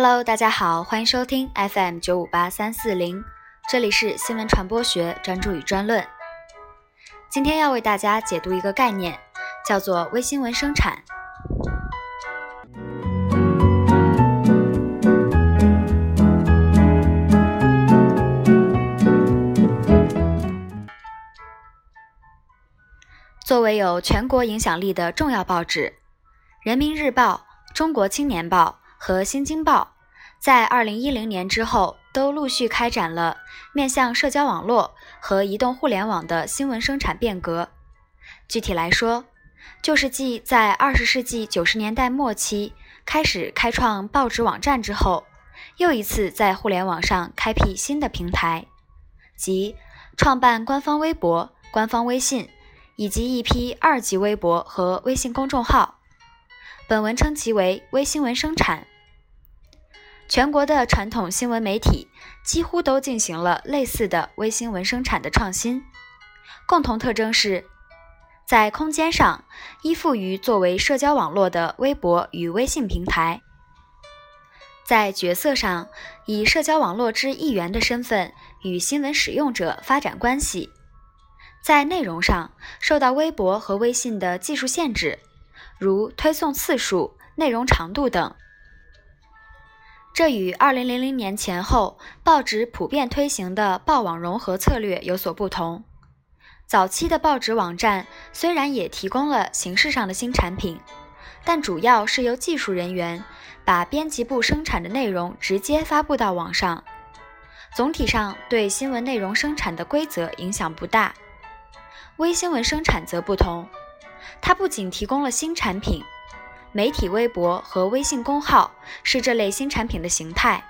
Hello，大家好，欢迎收听 FM 九五八三四零，这里是新闻传播学专注与专论。今天要为大家解读一个概念，叫做微新闻生产。作为有全国影响力的重要报纸，《人民日报》《中国青年报》和《新京报》在2010年之后，都陆续开展了面向社交网络和移动互联网的新闻生产变革。具体来说，就是继在20世纪90年代末期开始开创报纸网站之后，又一次在互联网上开辟新的平台，即创办官方微博、官方微信。以及一批二级微博和微信公众号，本文称其为微新闻生产。全国的传统新闻媒体几乎都进行了类似的微新闻生产的创新，共同特征是，在空间上依附于作为社交网络的微博与微信平台，在角色上以社交网络之一员的身份与新闻使用者发展关系。在内容上受到微博和微信的技术限制，如推送次数、内容长度等。这与2000年前后报纸普遍推行的报网融合策略有所不同。早期的报纸网站虽然也提供了形式上的新产品，但主要是由技术人员把编辑部生产的内容直接发布到网上，总体上对新闻内容生产的规则影响不大。微新闻生产则不同，它不仅提供了新产品，媒体微博和微信公号是这类新产品的形态，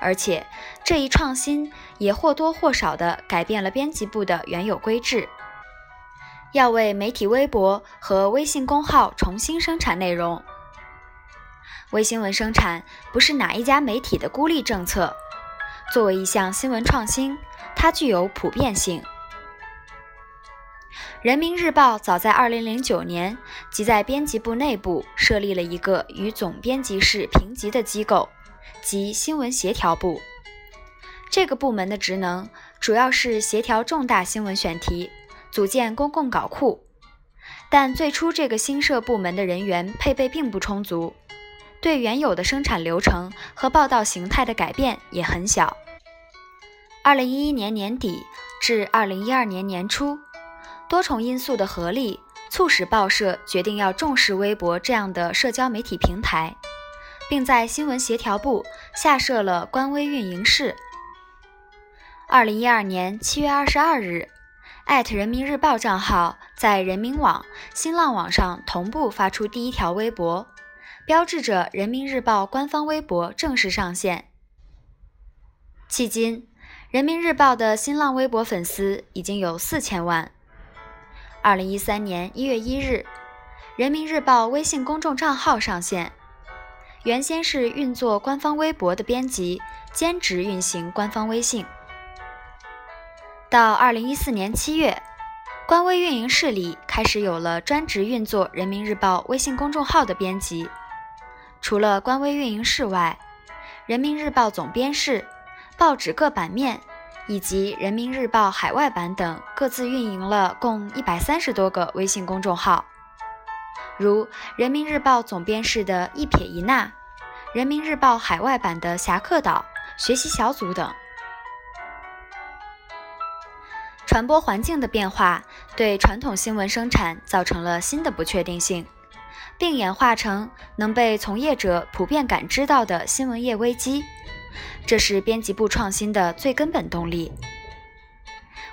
而且这一创新也或多或少地改变了编辑部的原有规制。要为媒体微博和微信公号重新生产内容，微新闻生产不是哪一家媒体的孤立政策，作为一项新闻创新，它具有普遍性。人民日报早在2009年即在编辑部内部设立了一个与总编辑室平级的机构，即新闻协调部。这个部门的职能主要是协调重大新闻选题，组建公共稿库。但最初这个新设部门的人员配备并不充足，对原有的生产流程和报道形态的改变也很小。2011年年底至2012年年初。多重因素的合力，促使报社决定要重视微博这样的社交媒体平台，并在新闻协调部下设了官微运营室。二零一二年七月二十二日，人民日报账号在人民网、新浪网上同步发出第一条微博，标志着人民日报官方微博正式上线。迄今，人民日报的新浪微博粉丝已经有四千万。二零一三年一月一日，人民日报微信公众账号上线。原先是运作官方微博的编辑兼职运行官方微信。到二零一四年七月，官微运营室里开始有了专职运作人民日报微信公众号的编辑。除了官微运营室外，人民日报总编室、报纸各版面。以及人民日报海外版等各自运营了共一百三十多个微信公众号，如人民日报总编室的一撇一捺，人民日报海外版的侠客岛学习小组等。传播环境的变化对传统新闻生产造成了新的不确定性，并演化成能被从业者普遍感知到的新闻业危机。这是编辑部创新的最根本动力。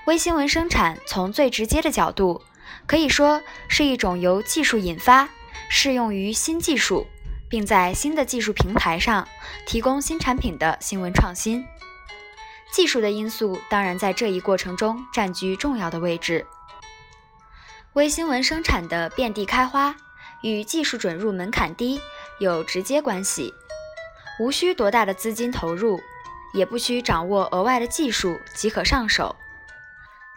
微新闻生产从最直接的角度，可以说是一种由技术引发、适用于新技术，并在新的技术平台上提供新产品的新闻创新。技术的因素当然在这一过程中占据重要的位置。微新闻生产的遍地开花与技术准入门槛低有直接关系。无需多大的资金投入，也不需掌握额外的技术即可上手，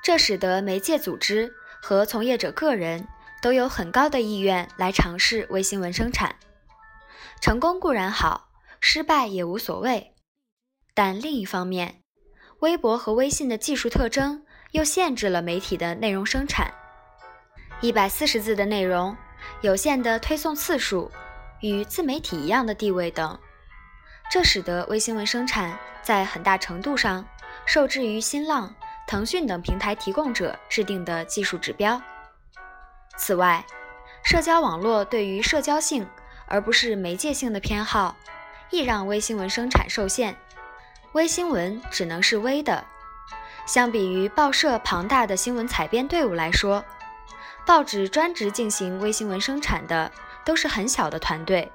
这使得媒介组织和从业者个人都有很高的意愿来尝试微新闻生产。成功固然好，失败也无所谓。但另一方面，微博和微信的技术特征又限制了媒体的内容生产。一百四十字的内容、有限的推送次数、与自媒体一样的地位等，这使得微新闻生产在很大程度上受制于新浪、腾讯等平台提供者制定的技术指标。此外，社交网络对于社交性而不是媒介性的偏好，亦让微新闻生产受限。微新闻只能是微的。相比于报社庞大的新闻采编队伍来说，报纸专职进行微新闻生产的都是很小的团队。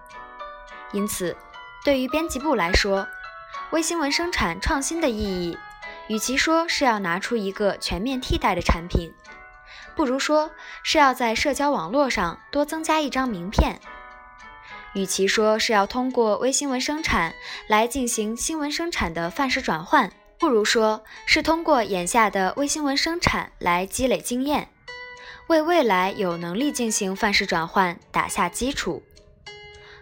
因此，对于编辑部来说，微新闻生产创新的意义，与其说是要拿出一个全面替代的产品，不如说是要在社交网络上多增加一张名片。与其说是要通过微新闻生产来进行新闻生产的范式转换，不如说是通过眼下的微新闻生产来积累经验，为未来有能力进行范式转换打下基础。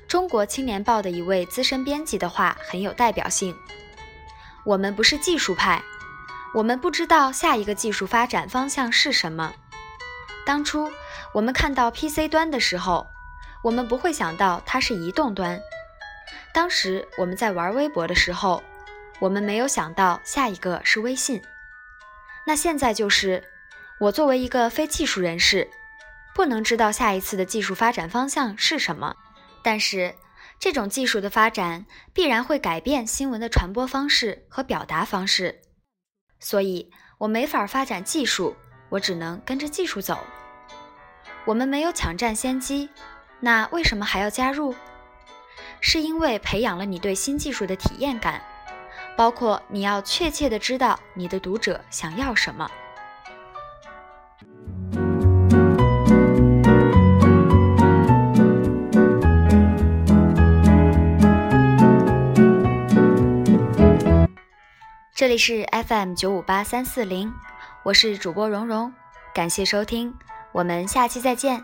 中国青年报的一位资深编辑的话很有代表性：“我们不是技术派，我们不知道下一个技术发展方向是什么。当初我们看到 PC 端的时候。”我们不会想到它是移动端。当时我们在玩微博的时候，我们没有想到下一个是微信。那现在就是，我作为一个非技术人士，不能知道下一次的技术发展方向是什么。但是，这种技术的发展必然会改变新闻的传播方式和表达方式，所以我没法发展技术，我只能跟着技术走。我们没有抢占先机。那为什么还要加入？是因为培养了你对新技术的体验感，包括你要确切的知道你的读者想要什么。这里是 FM 九五八三四零，我是主播蓉蓉，感谢收听，我们下期再见。